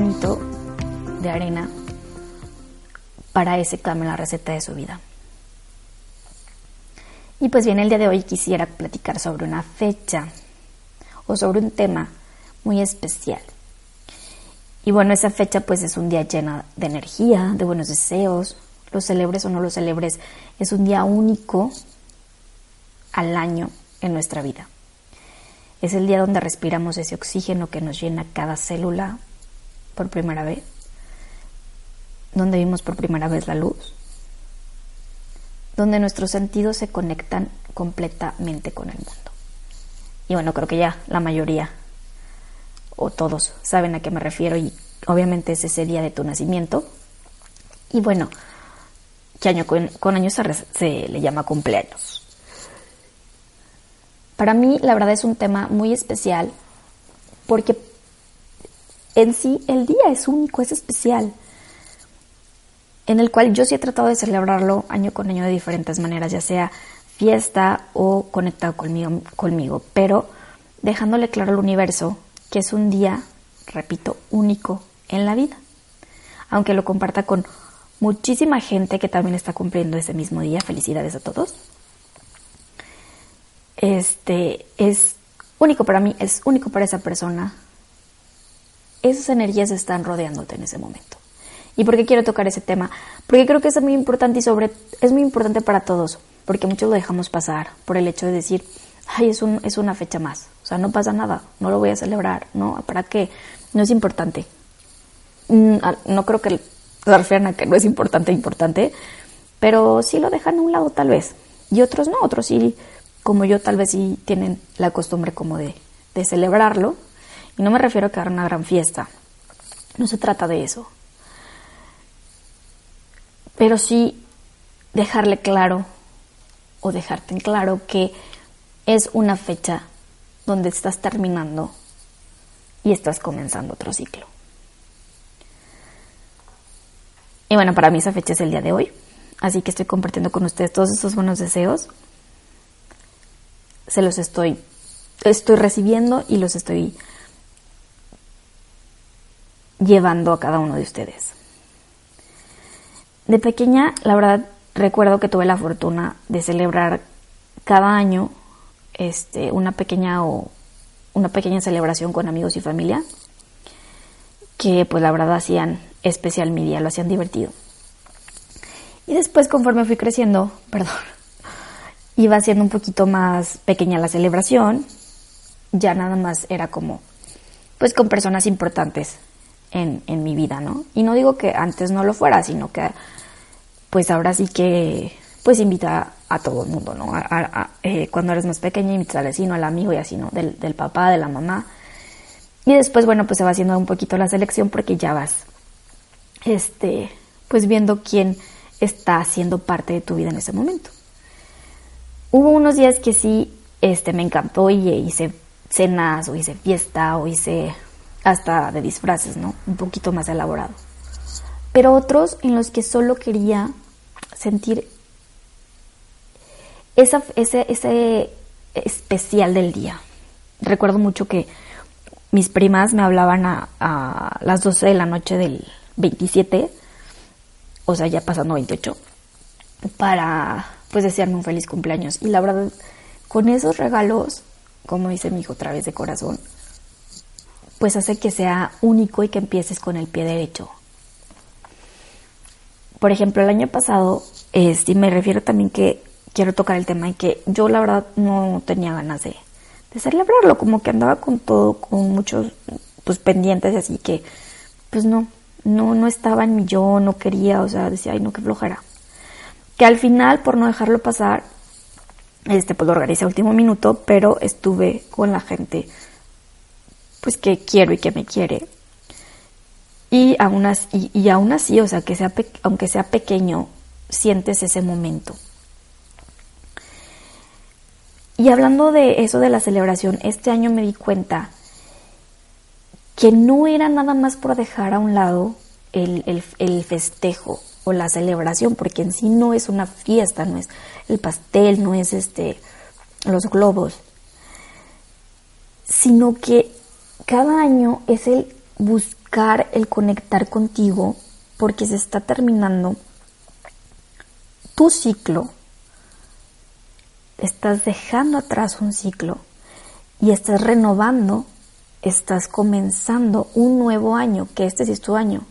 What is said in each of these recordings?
de arena, para ese cambio la receta de su vida. Y pues bien, el día de hoy quisiera platicar sobre una fecha o sobre un tema muy especial. Y bueno, esa fecha pues es un día llena de energía, de buenos deseos, lo celebres o no lo celebres, es un día único al año en nuestra vida. Es el día donde respiramos ese oxígeno que nos llena cada célula por primera vez, donde vimos por primera vez la luz, donde nuestros sentidos se conectan completamente con el mundo. Y bueno, creo que ya la mayoría o todos saben a qué me refiero y obviamente es ese día de tu nacimiento. Y bueno, que año con, con año se, se le llama cumpleaños. Para mí, la verdad es un tema muy especial porque en sí el día es único, es especial, en el cual yo sí he tratado de celebrarlo año con año de diferentes maneras, ya sea fiesta o conectado conmigo, pero dejándole claro al universo que es un día, repito, único en la vida. Aunque lo comparta con muchísima gente que también está cumpliendo ese mismo día, felicidades a todos. Este es único para mí, es único para esa persona. Esas energías están rodeándote en ese momento. ¿Y por qué quiero tocar ese tema? Porque creo que es muy importante y sobre es muy importante para todos, porque muchos lo dejamos pasar por el hecho de decir, ay, es, un, es una fecha más, o sea, no pasa nada, no lo voy a celebrar, ¿no? ¿Para qué? No es importante. No creo que se refieran a que no es importante, importante, pero sí lo dejan a un lado tal vez. Y otros no, otros sí, como yo, tal vez sí tienen la costumbre como de, de celebrarlo. Y no me refiero a que hagan una gran fiesta, no se trata de eso. Pero sí dejarle claro o dejarte en claro que es una fecha donde estás terminando y estás comenzando otro ciclo. Y bueno, para mí esa fecha es el día de hoy, así que estoy compartiendo con ustedes todos estos buenos deseos. Se los estoy estoy recibiendo y los estoy llevando a cada uno de ustedes. De pequeña, la verdad, recuerdo que tuve la fortuna de celebrar cada año este, una pequeña o una pequeña celebración con amigos y familia que pues la verdad hacían especial mi día, lo hacían divertido. Y después conforme fui creciendo, perdón, iba siendo un poquito más pequeña la celebración, ya nada más era como pues con personas importantes en, en mi vida, ¿no? Y no digo que antes no lo fuera, sino que pues ahora sí que pues invita a todo el mundo, ¿no? Eh, cuando eres más pequeña invitas al vecino, al amigo y así, ¿no? Del, del, papá, de la mamá. Y después, bueno, pues se va haciendo un poquito la selección porque ya vas, este, pues viendo quién está haciendo parte de tu vida en ese momento. Hubo unos días que sí, este, me encantó y hice cenas o hice fiesta o hice hasta de disfraces, ¿no? Un poquito más elaborado. Pero otros en los que solo quería sentir esa, ese, ese especial del día. Recuerdo mucho que mis primas me hablaban a, a, las 12 de la noche del 27, o sea, ya pasando 28, para pues desearme un feliz cumpleaños. Y la verdad, con esos regalos, como dice mi hijo, otra vez de corazón, pues hace que sea único y que empieces con el pie derecho. por ejemplo, el año pasado, este, me refiero también que quiero tocar el tema y que yo la verdad no tenía ganas de, de celebrarlo, como que andaba con todo, con muchos pues pendientes, así que pues no, no, no estaba en mi yo, no quería, o sea, decía, ay no, qué flojera. Que al final, por no dejarlo pasar, este, pues lo organizé a último minuto, pero estuve con la gente, pues que quiero y que me quiere. Y aún así, y, aún así o sea, que sea, aunque sea pequeño, sientes ese momento. Y hablando de eso de la celebración, este año me di cuenta que no era nada más por dejar a un lado el, el, festejo o la celebración, porque en sí no es una fiesta, no es el pastel, no es este los globos, sino que cada año es el buscar, el conectar contigo, porque se está terminando tu ciclo estás dejando atrás un ciclo y estás renovando, estás comenzando un nuevo año, que este sí es tu año.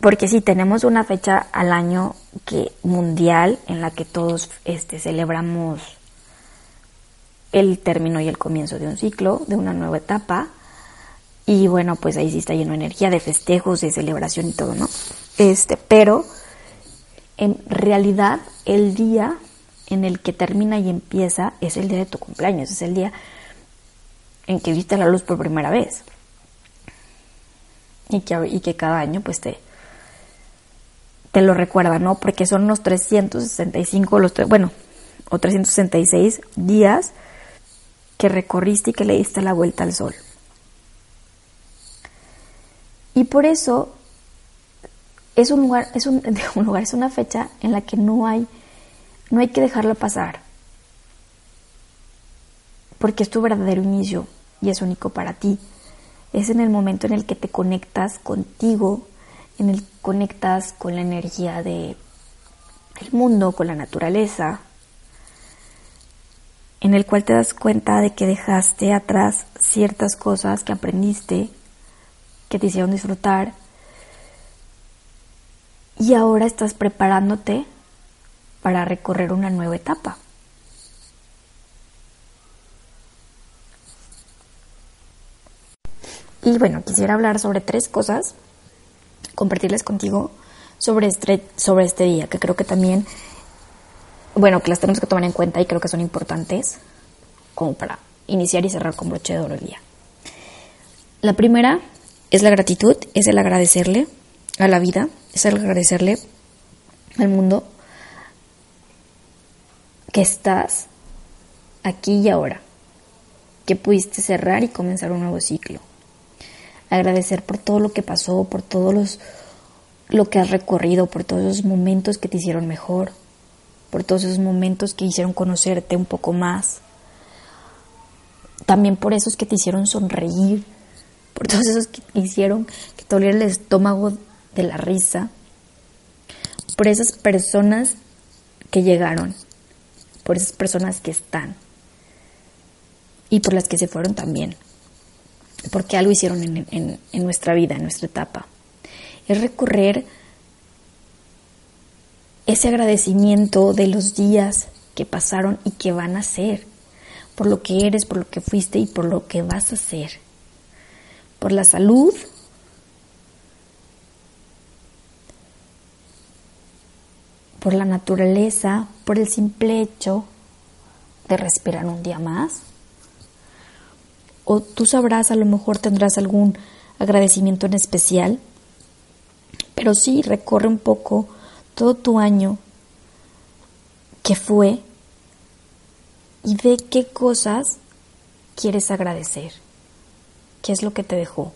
Porque sí, tenemos una fecha al año que mundial en la que todos este, celebramos el término y el comienzo de un ciclo, de una nueva etapa. Y bueno, pues ahí sí está lleno de energía, de festejos, de celebración y todo, ¿no? Este, pero en realidad el día en el que termina y empieza es el día de tu cumpleaños, es el día en que viste la luz por primera vez. Y que, y que cada año pues te, te lo recuerda, ¿no? Porque son los 365, los, bueno, o 366 días que recorriste y que le diste la vuelta al sol. Y por eso es un lugar, es un, lugar, es una fecha en la que no hay no hay que dejarlo pasar, porque es tu verdadero inicio y es único para ti. Es en el momento en el que te conectas contigo, en el que conectas con la energía de el mundo, con la naturaleza, en el cual te das cuenta de que dejaste atrás ciertas cosas que aprendiste, que te hicieron disfrutar, y ahora estás preparándote para recorrer una nueva etapa. Y bueno, quisiera hablar sobre tres cosas, compartirles contigo sobre este, sobre este día, que creo que también, bueno, que las tenemos que tomar en cuenta y creo que son importantes como para iniciar y cerrar con broche de oro el día. La primera es la gratitud, es el agradecerle a la vida, es el agradecerle al mundo que estás aquí y ahora, que pudiste cerrar y comenzar un nuevo ciclo. Agradecer por todo lo que pasó, por todos los lo que has recorrido, por todos esos momentos que te hicieron mejor, por todos esos momentos que hicieron conocerte un poco más. También por esos que te hicieron sonreír, por todos esos que hicieron que te oliera el estómago de la risa, por esas personas que llegaron por esas personas que están y por las que se fueron también, porque algo hicieron en, nuestra vida, en nuestra etapa. Es recorrer ese agradecimiento de los días que pasaron y que van a ser, por lo que eres, por lo que fuiste y por lo que vas a ser, por la salud, por la naturaleza, por el simple hecho de respirar un día más. O tú sabrás, a lo mejor tendrás algún agradecimiento en especial, pero sí recorre un poco todo tu año que fue y ve qué cosas quieres agradecer, qué es lo que te dejó.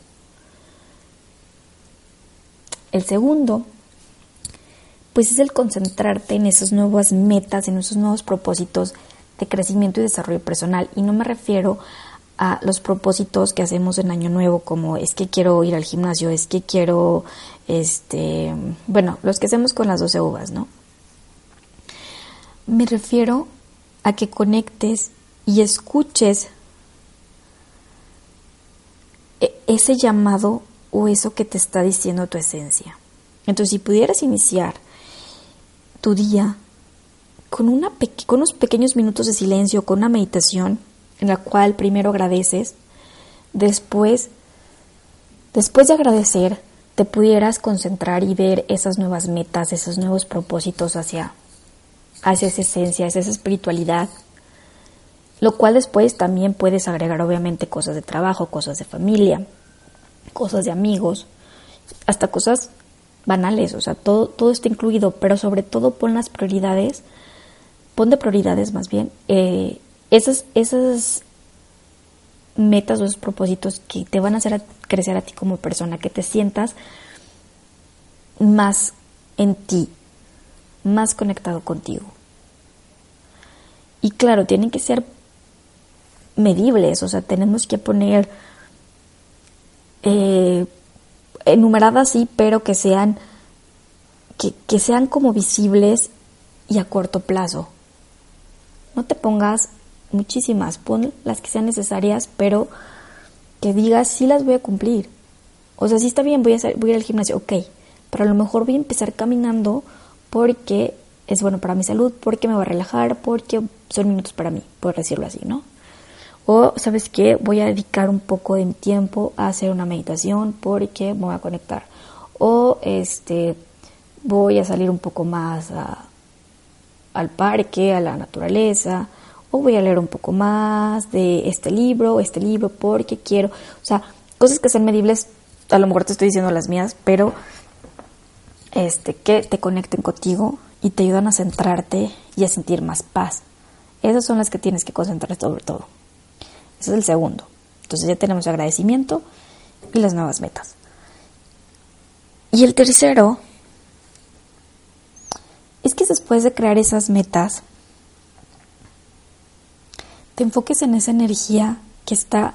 El segundo pues es el concentrarte en esas nuevas metas, en esos nuevos propósitos de crecimiento y desarrollo personal. Y no me refiero a los propósitos que hacemos en Año Nuevo, como es que quiero ir al gimnasio, es que quiero, este, bueno, los que hacemos con las 12 uvas, ¿no? Me refiero a que conectes y escuches e-, ese llamado o eso que te está diciendo tu esencia Entonces, si pudieras iniciar tu día con, una con unos pequeños minutos de silencio, con una meditación en la cual primero agradeces, después, después de agradecer, te pudieras concentrar y ver esas nuevas metas, esos nuevos propósitos hacia, hacia esa esencia, esa espiritualidad, lo cual después también puedes agregar obviamente cosas de trabajo, cosas de familia, cosas de amigos, hasta cosas banales, o sea, todo, todo está incluido, pero sobre todo pon las prioridades, pon de prioridades más bien, eh, esas, esas metas o esos propósitos que te van a hacer crecer a ti como persona, que te sientas más en ti, más conectado contigo. Y claro, tienen que ser medibles, o sea, tenemos que poner eh, enumeradas sí, pero que sean que, que sean como visibles y a corto plazo. No te pongas muchísimas, pon las que sean necesarias, pero que digas sí las voy a cumplir. O sea, sí está bien, voy a, voy a ir al gimnasio, ok, pero a lo mejor voy a empezar caminando porque es bueno para mi salud, porque me va a relajar, porque son minutos para mí, por decirlo así, ¿no? O, ¿sabes qué? Voy a dedicar un poco de tiempo a hacer una meditación porque me voy a conectar. O, este, voy a salir un poco más al parque, a la naturaleza. O voy a leer un poco más de este libro, este libro, porque quiero. O sea, cosas que sean medibles, a lo mejor te estoy diciendo las mías, pero este, que te conecten contigo y te ayudan a centrarte y a sentir más paz. Esas son las que tienes que concentrar sobre todo. Ese es el segundo. Entonces ya tenemos agradecimiento y las nuevas metas. Y el tercero es que después de crear esas metas, te enfoques en esa energía que está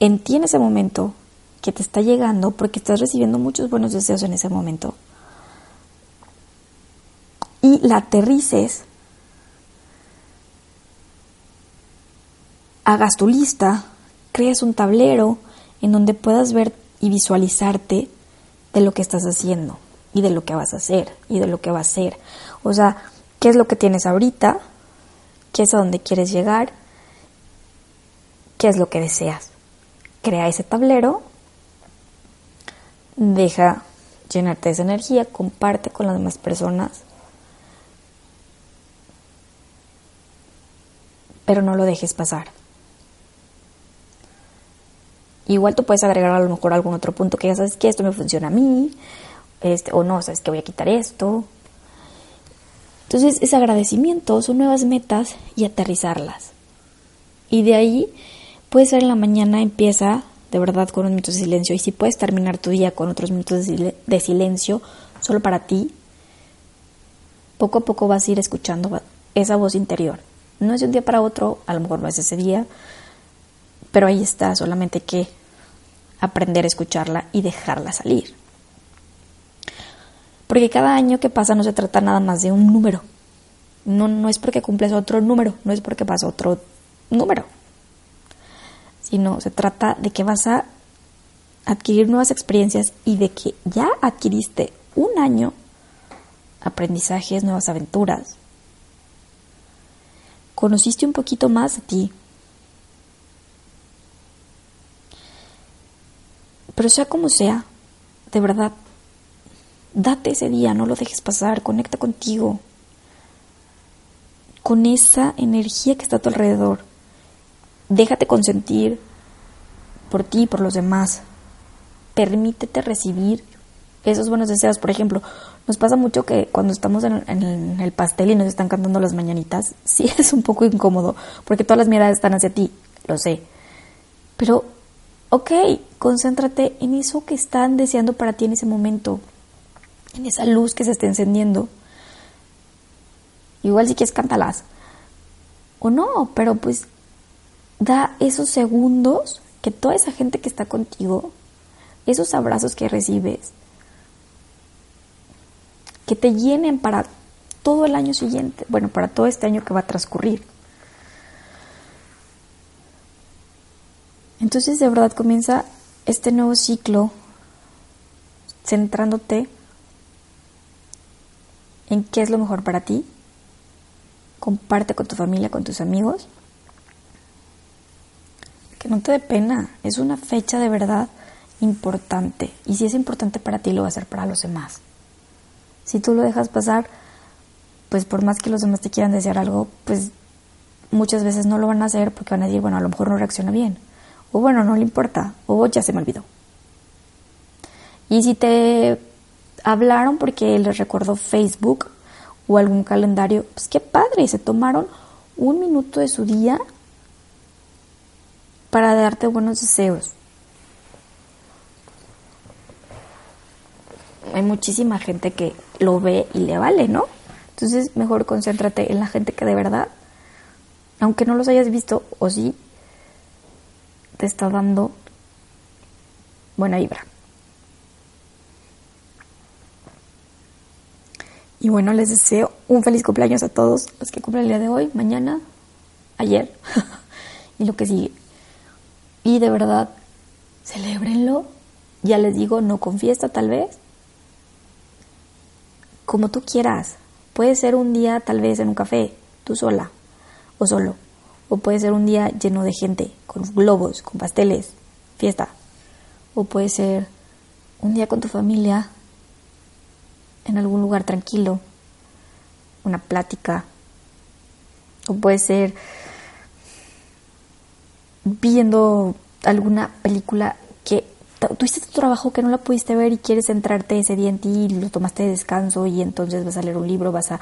en ti en ese momento, que te está llegando, porque estás recibiendo muchos buenos deseos en ese momento. Y la aterrices hagas tu lista, crees un tablero en donde puedas ver y visualizarte de lo que estás haciendo y de lo que vas a hacer y de lo que va a ser. O sea, qué es lo que tienes ahorita, qué es a dónde quieres llegar, qué es lo que deseas. Crea ese tablero, deja llenarte de esa energía, comparte con las demás personas, pero no lo dejes pasar. Igual tú puedes agregar a lo mejor algún otro punto que ya sabes que esto me funciona a mí, este, o no, sabes que voy a quitar esto. Entonces es agradecimiento, son nuevas metas y aterrizarlas. Y de ahí puede ser en la mañana empieza de verdad con unos minutos de silencio y si puedes terminar tu día con otros minutos de silencio solo para ti, poco a poco vas a ir escuchando esa voz interior. No es de un día para otro, a lo mejor no es ese día, pero ahí está, solamente que aprender a escucharla y dejarla salir. Porque cada año que pasa no se trata nada más de un número. No, no es porque cumples otro número, no es porque pasa otro número. Sino se trata de que vas a adquirir nuevas experiencias y de que ya adquiriste un año, aprendizajes, nuevas aventuras. Conociste un poquito más de ti, Pero sea como sea, de verdad, date ese día, no lo dejes pasar, conecta contigo, con esa energía que está a tu alrededor. Déjate consentir por ti y por los demás. Permítete recibir esos buenos deseos. Por ejemplo, nos pasa mucho que cuando estamos en, el pastel y nos están cantando las mañanitas, sí es un poco incómodo, porque todas las miradas están hacia ti, lo sé. Pero ok, concéntrate en eso que están deseando para ti en ese momento, en esa luz que se está encendiendo. Igual si quieres cántalas. O no, pero pues da esos segundos que toda esa gente que está contigo, esos abrazos que recibes, que te llenen para todo el año siguiente, bueno, para todo este año que va a transcurrir. Entonces de verdad comienza este nuevo ciclo, centrándote en qué es lo mejor para ti. Comparte con tu familia, con tus amigos. Que no te dé pena. Es una fecha de verdad importante. Y si es importante para ti, lo va a ser para los demás. Si tú lo dejas pasar, pues por más que los demás te quieran desear algo, pues muchas veces no lo van a hacer porque van a decir, bueno, a lo mejor no reacciona bien. O bueno, no le importa. O ya se me olvidó. Y si te hablaron porque les recordó Facebook o algún calendario, pues qué padre, se tomaron un minuto de su día para darte buenos deseos. Hay muchísima gente que lo ve y le vale, ¿no? Entonces mejor concéntrate en la gente que de verdad, aunque no los hayas visto o sí, te está dando buena vibra. Y bueno, les deseo un feliz cumpleaños a todos los que cumplen el día de hoy, mañana, ayer y lo que sigue. Y de verdad, celébrenlo. Ya les digo, no con fiesta tal vez. Como tú quieras. Puede ser un día tal vez en un café, tú sola o solo. O puede ser un día lleno de gente, con globos, con pasteles, fiesta. O puede ser un día con tu familia en algún lugar tranquilo, una plática, o puede ser viendo alguna película que tuviste tu trabajo que no la pudiste ver y quieres centrarte ese día en ti y lo tomaste de descanso y entonces vas a leer un libro, vas a,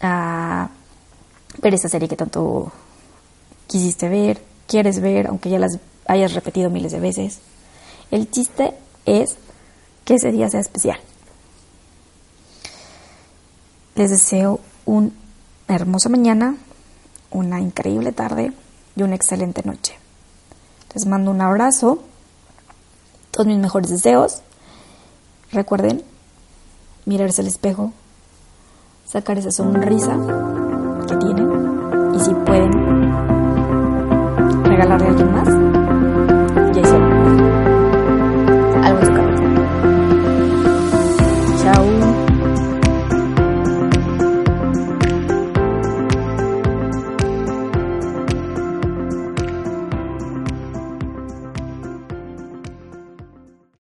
a ver esa serie que tanto quisiste ver, quieres ver, aunque ya las hayas repetido miles de veces. El chiste es que ese día sea especial. Les deseo una hermosa mañana, una increíble tarde y una excelente noche. Les mando un abrazo, todos mis mejores deseos. Recuerden mirarse al espejo, sacar esa sonrisa que tienen y si pueden regalarle a alguien más, ya hicieron algo en su